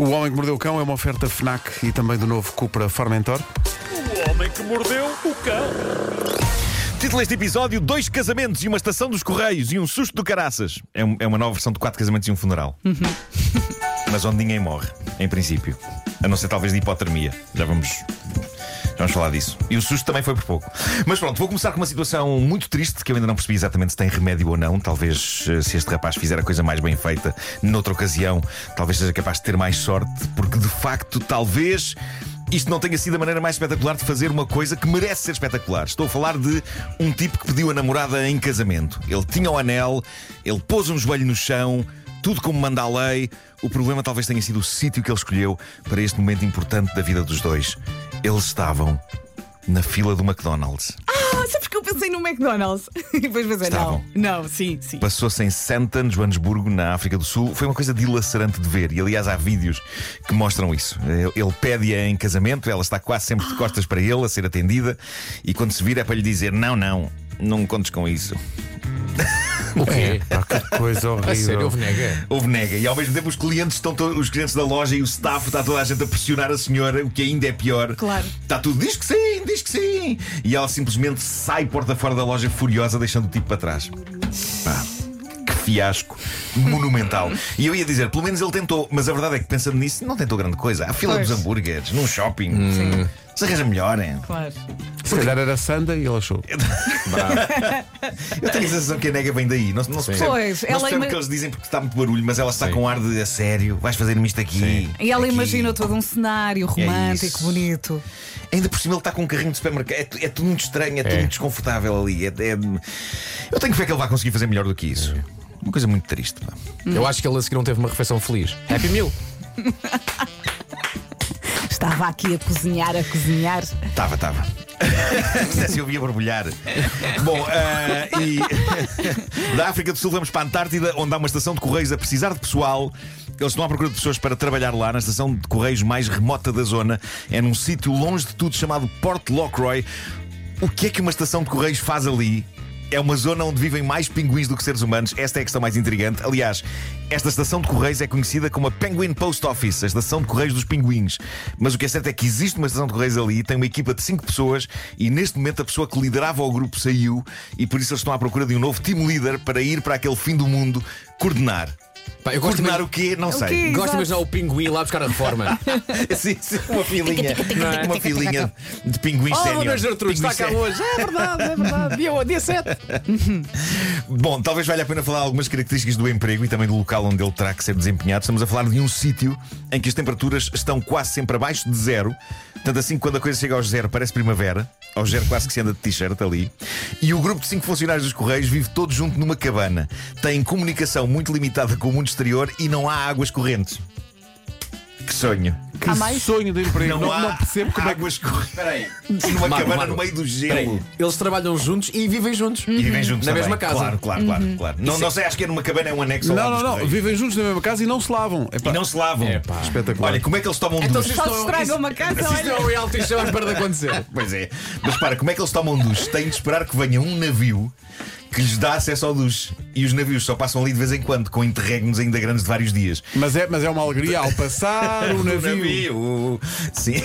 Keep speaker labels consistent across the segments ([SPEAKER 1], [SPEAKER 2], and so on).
[SPEAKER 1] O Homem que Mordeu o Cão é uma oferta FNAC e também do novo Cupra Formentor.
[SPEAKER 2] O homem que mordeu o cão.
[SPEAKER 3] Título deste episódio: Dois casamentos e uma estação dos Correios e um susto do caraças. É, um- é uma nova versão de quatro casamentos e um funeral. Mas onde ninguém morre, em princípio. A não ser talvez de hipotermia. Já vamos. Vamos falar disso. E o susto também foi por pouco. Mas pronto, vou começar com uma situação muito triste que eu ainda não percebi exatamente se tem remédio ou não. Talvez eh, se este rapaz fizer a coisa mais bem feita noutra ocasião, talvez seja capaz de ter mais sorte, porque de facto, talvez. Isto não tenha sido a maneira mais espetacular de fazer uma coisa que merece ser espetacular. Estou a falar de um tipo que pediu a namorada em casamento. Ele tinha o anel, ele pôs um joelho no chão, tudo como manda a lei. O problema talvez tenha sido o sítio que ele escolheu para este momento importante da vida dos dois. Eles estavam na fila do McDonald's.
[SPEAKER 4] Ah, sabes que eu pensei no McDonald's? E depois pensei,
[SPEAKER 3] Estavam.
[SPEAKER 4] não. Não, sim, sim.
[SPEAKER 3] Passou-se em Santon, Joanesburgo, na África do Sul. Foi uma coisa dilacerante de ver. E aliás, há vídeos que mostram isso. Ele- Ele pede-a em casamento, ela está quase sempre de costas para ele, a ser atendida. E quando se vira é para lhe dizer: Não, não, não contes com isso.
[SPEAKER 5] O quê?
[SPEAKER 1] Pá, que coisa
[SPEAKER 5] A sério,
[SPEAKER 1] horrível.
[SPEAKER 5] houve nega?
[SPEAKER 3] Houve nega. E ao mesmo tempo os clientes estão to- os clientes da loja e o staff está toda a gente a pressionar a senhora, o que ainda é pior.
[SPEAKER 4] Claro.
[SPEAKER 3] Está tudo, diz que sim, diz que sim. E ela simplesmente sai porta fora da loja furiosa, deixando o tipo para trás. Pá, que fiasco monumental. E eu ia dizer, pelo menos ele tentou, mas a verdade é que pensando nisso, não tentou grande coisa. A fila
[SPEAKER 4] Pois.
[SPEAKER 3] dos hambúrgueres, num shopping.
[SPEAKER 4] Sim,
[SPEAKER 3] Se arranja melhor, hein?
[SPEAKER 4] claro.
[SPEAKER 1] Se calhar era Sunday e ele achou.
[SPEAKER 3] Eu tenho a sensação que a nega vem daí. Não, não se percebe,
[SPEAKER 4] Pois,
[SPEAKER 3] não
[SPEAKER 4] ela
[SPEAKER 3] se percebe
[SPEAKER 4] ima-
[SPEAKER 3] o que eles dizem porque está muito barulho, mas ela está
[SPEAKER 5] Sim.
[SPEAKER 3] com ar de a sério, vais fazer-me isto aqui.
[SPEAKER 4] E ela
[SPEAKER 3] aqui."
[SPEAKER 4] imaginou todo um cenário romântico,
[SPEAKER 3] isso.
[SPEAKER 4] bonito.
[SPEAKER 3] Ainda por cima ele está com um carrinho de supermercado. É, tu- é tudo muito estranho, é, tudo
[SPEAKER 5] É.
[SPEAKER 3] muito desconfortável ali. É, é- Eu tenho fé que ele vai conseguir fazer melhor do que isso. Uma coisa muito triste. pá.
[SPEAKER 5] Eu acho que ele a seguir não teve uma refeição feliz. Happy Meal.
[SPEAKER 4] Estava aqui a cozinhar, a cozinhar.
[SPEAKER 3] Estava, estava. Se eu via borbulhar. Bom, ah, e da África do Sul vamos para a Antártida, onde há uma estação de correios a precisar de pessoal. Eles estão à procura de pessoas para trabalhar lá, na estação de correios mais remota da zona. É num sítio longe de tudo chamado Port Lockroy. O que é que uma estação de correios faz ali? É uma zona onde vivem mais pinguins do que seres humanos. Esta é a questão mais intrigante. Aliás, esta estação de correios é conhecida como a Penguin Post Office, a estação de correios dos pinguins. Mas o que é certo é que existe uma estação de correios ali, tem uma equipa de 5 pessoas e neste momento a pessoa que liderava o grupo saiu e por isso eles estão à procura de um novo team leader para ir para aquele fim do mundo coordenar.
[SPEAKER 5] Pá, eu gosto de
[SPEAKER 3] Coordenar
[SPEAKER 5] imag-
[SPEAKER 3] o quê? Não sei.
[SPEAKER 4] quê?
[SPEAKER 5] Gosto de imaginar o pinguim lá buscar a reforma.
[SPEAKER 3] Sim, sim, uma filinha. uma filinha de pinguins
[SPEAKER 5] Oh,
[SPEAKER 3] sénior.
[SPEAKER 5] Gertrude, está cá hoje. É verdade, é verdade. Dia, dia 7.
[SPEAKER 3] Bom, talvez valha a pena falar algumas características do emprego e também do local onde ele terá que ser desempenhado. Estamos a falar de um sítio em que as temperaturas estão quase sempre abaixo de zero. Tanto assim quando a coisa chega aos zero parece primavera. Ao zero quase que se anda de t-shirt ali. E o grupo de cinco funcionários dos Correios vive todos junto numa cabana. Tem comunicação muito limitada com o mundo exterior e não há águas correntes. Que sonho.
[SPEAKER 1] Que
[SPEAKER 4] Há mais?
[SPEAKER 1] sonho de emprego. Não,
[SPEAKER 3] há
[SPEAKER 1] não percebo como é que.
[SPEAKER 3] águas correntes. Numa
[SPEAKER 5] Marco,
[SPEAKER 3] cabana
[SPEAKER 5] Marco.
[SPEAKER 3] no meio do
[SPEAKER 5] Peraí,
[SPEAKER 3] gelo.
[SPEAKER 5] Eles trabalham juntos e vivem juntos.
[SPEAKER 3] E vivem juntos
[SPEAKER 5] Na
[SPEAKER 3] também.
[SPEAKER 5] mesma casa.
[SPEAKER 3] Claro, claro, claro. claro. Não, não sei, acho que é numa cabana, é um anexo ao
[SPEAKER 1] Não,
[SPEAKER 3] lado
[SPEAKER 1] não,
[SPEAKER 3] dos
[SPEAKER 1] não.
[SPEAKER 3] Correios.
[SPEAKER 1] Vivem juntos na mesma casa e não se lavam. Epá,
[SPEAKER 3] E não se lavam.
[SPEAKER 5] É, pá.
[SPEAKER 1] Espetacular.
[SPEAKER 3] Olha, como é que eles tomam
[SPEAKER 5] Então,
[SPEAKER 3] duche?
[SPEAKER 5] se
[SPEAKER 4] Só se estraga uma casa,
[SPEAKER 5] Isto é
[SPEAKER 4] olha.
[SPEAKER 5] um reality show à espera de acontecer.
[SPEAKER 3] Pois é. Mas para, como é que eles tomam duche? Têm de esperar que venha um navio que lhes dá acesso ao duche. E os navios só passam ali de vez em quando, com interregnos ainda grandes de vários dias.
[SPEAKER 1] Mas, é, mas é uma alegria ao passar o navio.
[SPEAKER 3] navio. Sim.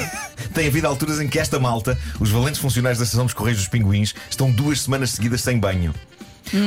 [SPEAKER 3] Tem havido alturas em que esta malta, os valentes funcionários da estação dos Correios dos Pinguins, estão duas semanas seguidas sem banho.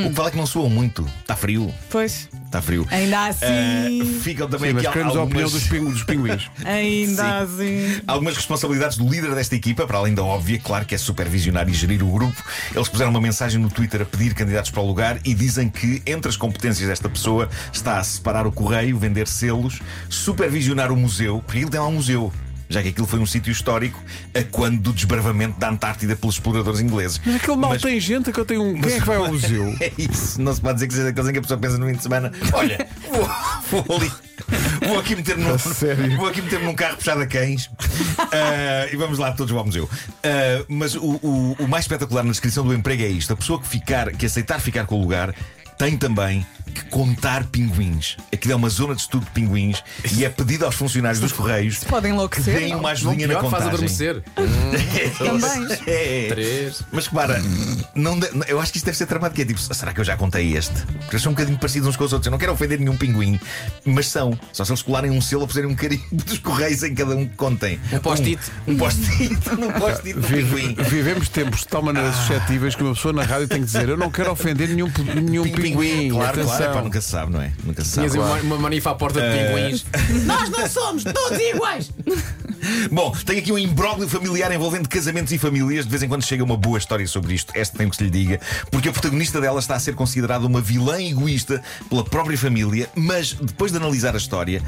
[SPEAKER 3] O que vale é que não soam muito. Está frio.
[SPEAKER 4] Pois,
[SPEAKER 3] Está frio.
[SPEAKER 4] ainda assim.
[SPEAKER 3] Ah, ficam também
[SPEAKER 1] Sim, mas
[SPEAKER 3] aqui
[SPEAKER 1] queremos a opinião
[SPEAKER 3] algumas...
[SPEAKER 1] dos, pingu- dos pinguins.
[SPEAKER 4] ainda assim.
[SPEAKER 3] Algumas responsabilidades do líder desta equipa, para além da óbvia, claro que é supervisionar e gerir o grupo. Eles puseram uma mensagem no Twitter a pedir candidatos para o lugar e dizem que entre as competências desta pessoa está a separar o correio, vender selos, supervisionar o museu, porque ele tem lá um museu. Já que aquilo foi um sítio histórico a quando do desbravamento da Antártida pelos exploradores ingleses.
[SPEAKER 1] Mas aquele mal
[SPEAKER 3] Mas-
[SPEAKER 1] tem gente que eu tenho um. Quem é que vai ao museu?
[SPEAKER 3] É isso, não se pode dizer que seja daqueles em que a pessoa pensa no fim de semana. Olha, vou, vou ali. Vou aqui meter-me num,
[SPEAKER 1] sério?
[SPEAKER 3] vou aqui meter num carro puxado a cães Ah, e vamos lá todos ao museu. Ah, mas o, o- o mais espetacular na descrição do emprego é isto: a pessoa que ficar, que aceitar ficar com o lugar. Tem também que contar pinguins. Aquilo é uma zona de estudo de pinguins e é pedido aos funcionários dos Correios
[SPEAKER 4] Podem
[SPEAKER 3] que
[SPEAKER 4] enlouquecer.
[SPEAKER 3] deem uma ajudinha na
[SPEAKER 5] pior, faz
[SPEAKER 3] contagem.
[SPEAKER 5] adormecer.
[SPEAKER 4] Também.
[SPEAKER 3] É, é.
[SPEAKER 5] Três.
[SPEAKER 3] Mas repara, não de- eu acho que isto deve ser tramado que é tipo, será que eu já contei este? Porque eles são um bocadinho parecidos uns com os outros. Eu não quero ofender nenhum pinguim, mas são. Só se eles colarem um selo a fazerem um carimbo dos correios em cada um que contem.
[SPEAKER 5] Um post-it.
[SPEAKER 3] Um, um post-it. Um post-it do pinguim.
[SPEAKER 1] Vivemos tempos de tal maneira suscetíveis que uma pessoa na rádio tem que dizer: Eu não quero ofender nenhum, nenhum pinguim.
[SPEAKER 3] Claro,
[SPEAKER 1] Atenção.
[SPEAKER 3] claro. Epá, nunca se sabe, não é? Nunca se sabe.
[SPEAKER 5] Tinhas uma, uma manifa à porta de pinguins. Nós não somos todos iguais.
[SPEAKER 3] Bom, tenho aqui um imbróglio familiar envolvendo casamentos e famílias. De vez em quando chega uma boa história sobre isto. Esta tenho que se lhe diga. Porque a protagonista dela está a ser considerada uma vilã egoísta pela própria família. Mas depois de analisar a história,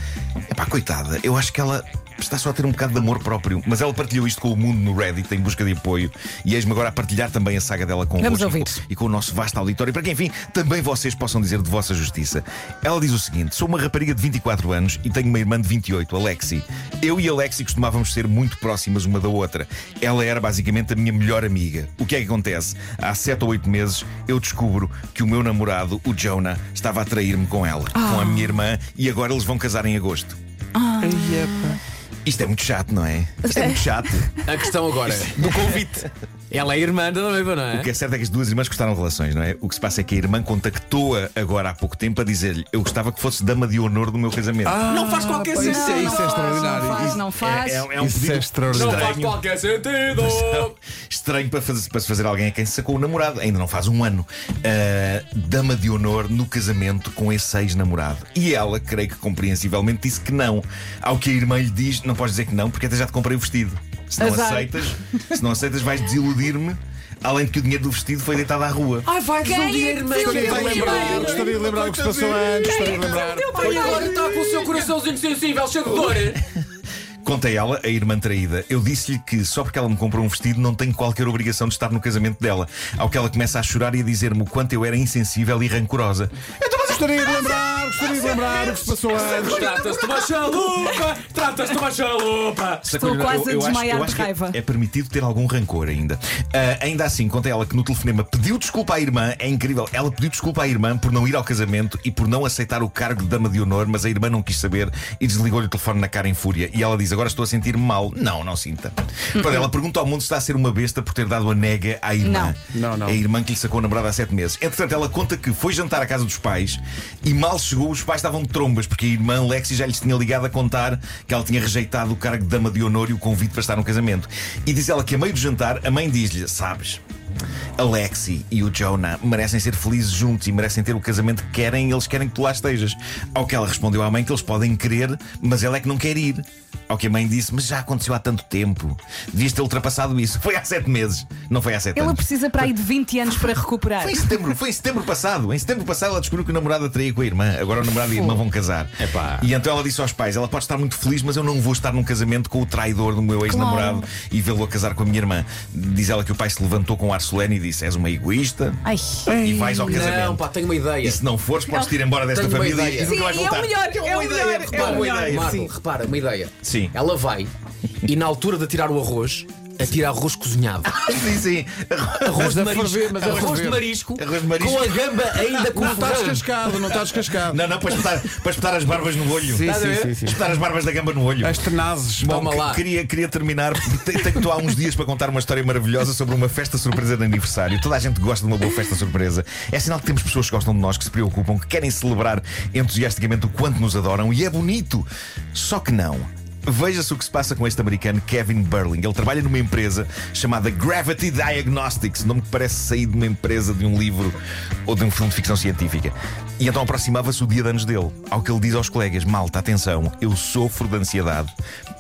[SPEAKER 3] epá, coitada, eu acho que ela. Está só a ter um bocado de amor próprio, mas ela partilhou isto com o mundo no Reddit em busca de apoio e eis-me agora a partilhar também a saga dela com
[SPEAKER 4] Vamos ouvir.
[SPEAKER 3] e com o nosso vasto auditório, para que enfim também vocês possam dizer de vossa justiça. Ela diz o seguinte: sou uma rapariga de 24 anos e tenho uma irmã de 28, Alexi. Eu e Alexi costumávamos ser muito próximas uma da outra. Ela era basicamente a minha melhor amiga. O que é que acontece? Há 7 ou 8 meses eu descubro que o meu namorado, o Jonah, estava a trair-me com ela, com a minha irmã, e agora eles vão casar em agosto.
[SPEAKER 1] Ai, epa.
[SPEAKER 3] Isto é muito chato, não é? Isto é muito chato.
[SPEAKER 5] A questão agora do convite. Ela é irmã da noiva, não
[SPEAKER 3] O
[SPEAKER 5] é?
[SPEAKER 3] que é certo é que as duas irmãs gostaram de relações, não é? O que se passa é que a irmã contactou-a agora há pouco tempo a dizer-lhe: Eu gostava que fosse dama de honor do meu casamento.
[SPEAKER 5] Não faz qualquer
[SPEAKER 1] pá, isso, é,
[SPEAKER 5] sentido.
[SPEAKER 1] isso é extraordinário.
[SPEAKER 4] Não faz,
[SPEAKER 1] Isso-
[SPEAKER 4] não faz.
[SPEAKER 3] É, é, é um
[SPEAKER 1] Isso
[SPEAKER 3] pedido
[SPEAKER 1] é extraordinário.
[SPEAKER 5] Não faz qualquer sentido.
[SPEAKER 3] Estranho para, fazer, para se fazer alguém a quem se sacou o namorado, ainda não faz um ano. Ah, dama de honor no casamento com esse ex-namorado. E ela, creio que compreensivelmente, disse que não. Ao que a irmã lhe diz: Não podes dizer que não, porque até já te comprei o vestido. Se não
[SPEAKER 4] Azar.
[SPEAKER 3] aceitas, se não aceitas, vais desiludir-me. Além de que o dinheiro do vestido foi deitado à rua.
[SPEAKER 5] Ai, vai
[SPEAKER 4] Quem
[SPEAKER 5] desiludir,
[SPEAKER 4] que
[SPEAKER 5] irmã.
[SPEAKER 4] desiludiu?
[SPEAKER 5] Vai
[SPEAKER 1] Gostaria de lembrar, gostaria de lembrar o que se passou antes. Gostaria de lembrar.
[SPEAKER 5] Agora está com o seu coraçãozinho sensível, cheio de dor.
[SPEAKER 3] Conta ela, a irmã traída, eu disse-lhe que só porque ela me comprou um vestido não tenho qualquer obrigação de estar no casamento dela. Ao que ela começa a chorar e a dizer-me o quanto eu era insensível e rancorosa.
[SPEAKER 1] Gostaria de lembrar, gostaria de lembrar o que se passou antes.
[SPEAKER 5] Trata-se de uma chalupa. Trata-se de uma chalupa.
[SPEAKER 4] Estou quase a desmaiar de
[SPEAKER 3] que
[SPEAKER 4] raiva.
[SPEAKER 3] É permitido ter algum rancor ainda. Ah, ainda assim, conta ela que no telefonema pediu desculpa à irmã, é incrível. Ela pediu desculpa à irmã por não ir ao casamento e por não aceitar o cargo de dama de honor, mas a irmã não quis saber e desligou-lhe o telefone na cara em fúria. E ela diz: Agora estou a sentir-me mal. Não, não sinta. Pronto, ela pergunta ao mundo se está a ser uma besta por ter dado a nega à irmã.
[SPEAKER 1] Não, não.
[SPEAKER 3] É a irmã que lhe sacou a namorada há sete meses. Entretanto, ela conta que foi jantar à casa dos pais e mal chegou, os pais estavam de trombas, porque a irmã Lexi já lhes tinha ligado a contar que ela tinha rejeitado o cargo de dama de honor e o convite para estar no casamento. E diz ela que a meio do jantar, a mãe diz-lhe: Sabes. A Lexi e o Jonah merecem ser felizes juntos e merecem ter o casamento que querem e eles querem que tu lá estejas. Ao que ela respondeu à mãe que eles podem querer, mas ela é que não quer ir. Ao que a mãe disse: Mas já aconteceu há tanto tempo. Devias ter ultrapassado isso. Foi há sete meses, não foi há sete
[SPEAKER 4] Ela
[SPEAKER 3] anos.
[SPEAKER 4] precisa para aí de 20 anos para recuperar.
[SPEAKER 3] Foi em setembro, foi em setembro passado. Em setembro passado ela descobriu que o namorado a traía com a irmã. Agora o namorado e a irmã vão casar.
[SPEAKER 5] Epá.
[SPEAKER 3] E então ela disse aos pais: ela pode estar muito feliz, mas eu não vou estar num casamento com o traidor do meu ex-namorado e vê-lo a casar com a minha irmã. Diz ela que o pai se levantou com ar solene e disse: És uma egoísta
[SPEAKER 4] Ai.
[SPEAKER 3] e vais ao casamento.
[SPEAKER 5] Não, pá, tenho uma ideia.
[SPEAKER 3] E se não fores, podes te ir embora desta
[SPEAKER 5] Tenho uma
[SPEAKER 3] família
[SPEAKER 5] ideia.
[SPEAKER 3] e nunca
[SPEAKER 4] Sim,
[SPEAKER 3] vais
[SPEAKER 4] é o
[SPEAKER 3] voltar.
[SPEAKER 4] melhor, é o melhor,
[SPEAKER 3] ideia,
[SPEAKER 4] é
[SPEAKER 3] repara,
[SPEAKER 4] o
[SPEAKER 3] boa
[SPEAKER 4] melhor.
[SPEAKER 3] ideia.
[SPEAKER 5] Marco,
[SPEAKER 4] Sim.
[SPEAKER 5] repara, uma ideia.
[SPEAKER 3] Sim.
[SPEAKER 5] Ela vai e na altura de tirar o arroz, atira arroz cozinhado.
[SPEAKER 3] Sim, sim.
[SPEAKER 5] Arroz de
[SPEAKER 1] a
[SPEAKER 5] marisco.
[SPEAKER 1] ferver, mas a
[SPEAKER 5] arroz de marisco.
[SPEAKER 3] Arroz de marisco.
[SPEAKER 5] Com a gamba ainda com
[SPEAKER 1] Não descascado, não está descascado.
[SPEAKER 3] Não, não, para espetar, para espetar as barbas no olho.
[SPEAKER 1] Sim,
[SPEAKER 5] Estás a
[SPEAKER 1] sim, sim, sim.
[SPEAKER 3] Espetar as barbas da gamba no olho.
[SPEAKER 1] As tenazes.
[SPEAKER 3] Bom,
[SPEAKER 5] Toma lá.
[SPEAKER 3] Queria, queria terminar. Tenho, que estou há uns dias para contar uma história maravilhosa sobre uma festa surpresa de aniversário. Toda a gente gosta de uma boa festa surpresa. É sinal que temos pessoas que gostam de nós, que se preocupam, que querem celebrar entusiasticamente o quanto nos adoram e é bonito. Só que não. Veja-se o que se passa com este americano Kevin Burling. Ele trabalha numa empresa chamada Gravity Diagnostics, nome que parece sair de uma empresa de um livro ou de um filme de ficção científica. E então aproximava-se o dia de anos dele. Ao que ele diz aos colegas: Malta, atenção, eu sofro de ansiedade.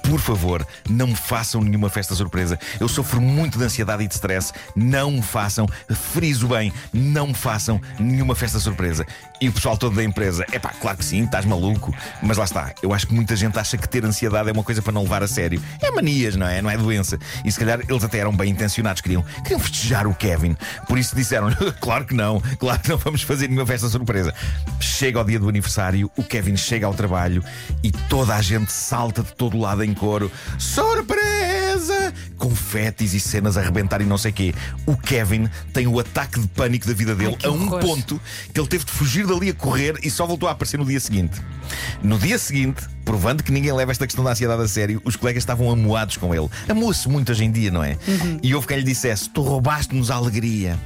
[SPEAKER 3] Por favor, não façam nenhuma festa surpresa. Eu sofro muito de ansiedade e de stress. Não façam, friso bem, não façam nenhuma festa surpresa. E o pessoal todo da empresa: é pá, claro que sim, estás maluco. Mas lá está, eu acho que muita gente acha que ter ansiedade é uma coisa para não levar a sério. É manias, não é? Não é doença. E se calhar eles até eram bem intencionados, queriam, queriam festejar o Kevin. Por isso disseram: claro que não, claro que não vamos fazer nenhuma festa surpresa. Chega ao dia do aniversário, o Kevin chega ao trabalho e toda a gente salta de todo lado em coro: Surpresa! confetes e cenas a arrebentar e não sei quê. O Kevin tem o ataque de pânico da vida dele
[SPEAKER 4] Ai,
[SPEAKER 3] a um
[SPEAKER 4] horror.
[SPEAKER 3] ponto que ele teve de fugir dali a correr e só voltou a aparecer no dia seguinte. No dia seguinte, provando que ninguém leva esta questão da ansiedade a sério, os colegas estavam amoados com ele. Amoa-se muito hoje em dia, não é? E houve quem lhe dissesse: Tu roubaste-nos a alegria.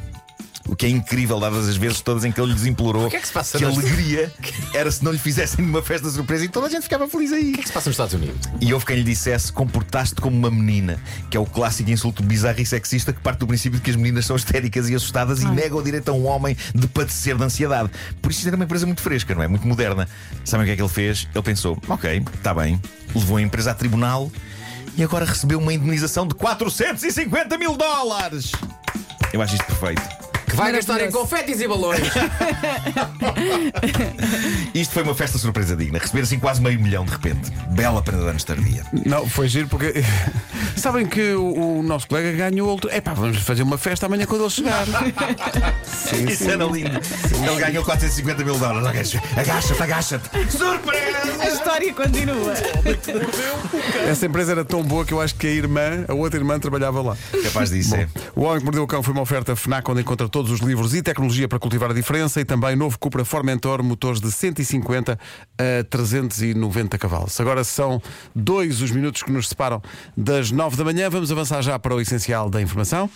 [SPEAKER 3] O que é incrível, dadas as vezes todas em que ele lhes implorou
[SPEAKER 5] O que é que se passa
[SPEAKER 3] a
[SPEAKER 5] nas-
[SPEAKER 3] alegria era se não lhe fizessem uma festa surpresa e toda a gente ficava feliz aí.
[SPEAKER 5] O que se passa nos Estados Unidos?
[SPEAKER 3] E houve quem lhe dissesse comportaste como uma menina, que é o clássico insulto bizarro e sexista que parte do princípio de que as meninas são histéricas e assustadas e nega o direito a um homem de padecer de ansiedade. Por isso isto era uma empresa muito fresca, não é? Muito moderna. Sabem o que é que ele fez? Ele pensou: ok, está bem. Levou a empresa a tribunal e agora recebeu uma indenização de 450 mil dólares. Eu acho isto perfeito.
[SPEAKER 5] Que vai gastar em confetes e balões.
[SPEAKER 3] Isto foi uma festa surpresa digna. Receber assim quase meio milhão de repente. Bela prenda de anos tardia.
[SPEAKER 1] Não, foi giro porque. Sabem que o, o nosso colega ganhou outro. Epá, vamos fazer uma festa amanhã quando ele chegar. sim,
[SPEAKER 3] Isso
[SPEAKER 1] sim.
[SPEAKER 3] era lindo. Ele ganhou 450 mil dólares. Agacha- Agacha-te, agacha-te.
[SPEAKER 4] A
[SPEAKER 3] Surpresa!
[SPEAKER 4] história continua.
[SPEAKER 1] Essa empresa era tão boa que eu acho que a irmã, a outra irmã, trabalhava lá.
[SPEAKER 3] Capaz disso, é.
[SPEAKER 1] O Homem que Mordeu o Cão foi uma oferta FNAC onde encontra todos os livros e tecnologia para cultivar a diferença e também novo Cupra Formentor, motores de 150 a 390 cavalos. Agora são dois os minutos que nos separam das 9 da manhã. Vamos avançar já para o essencial da informação.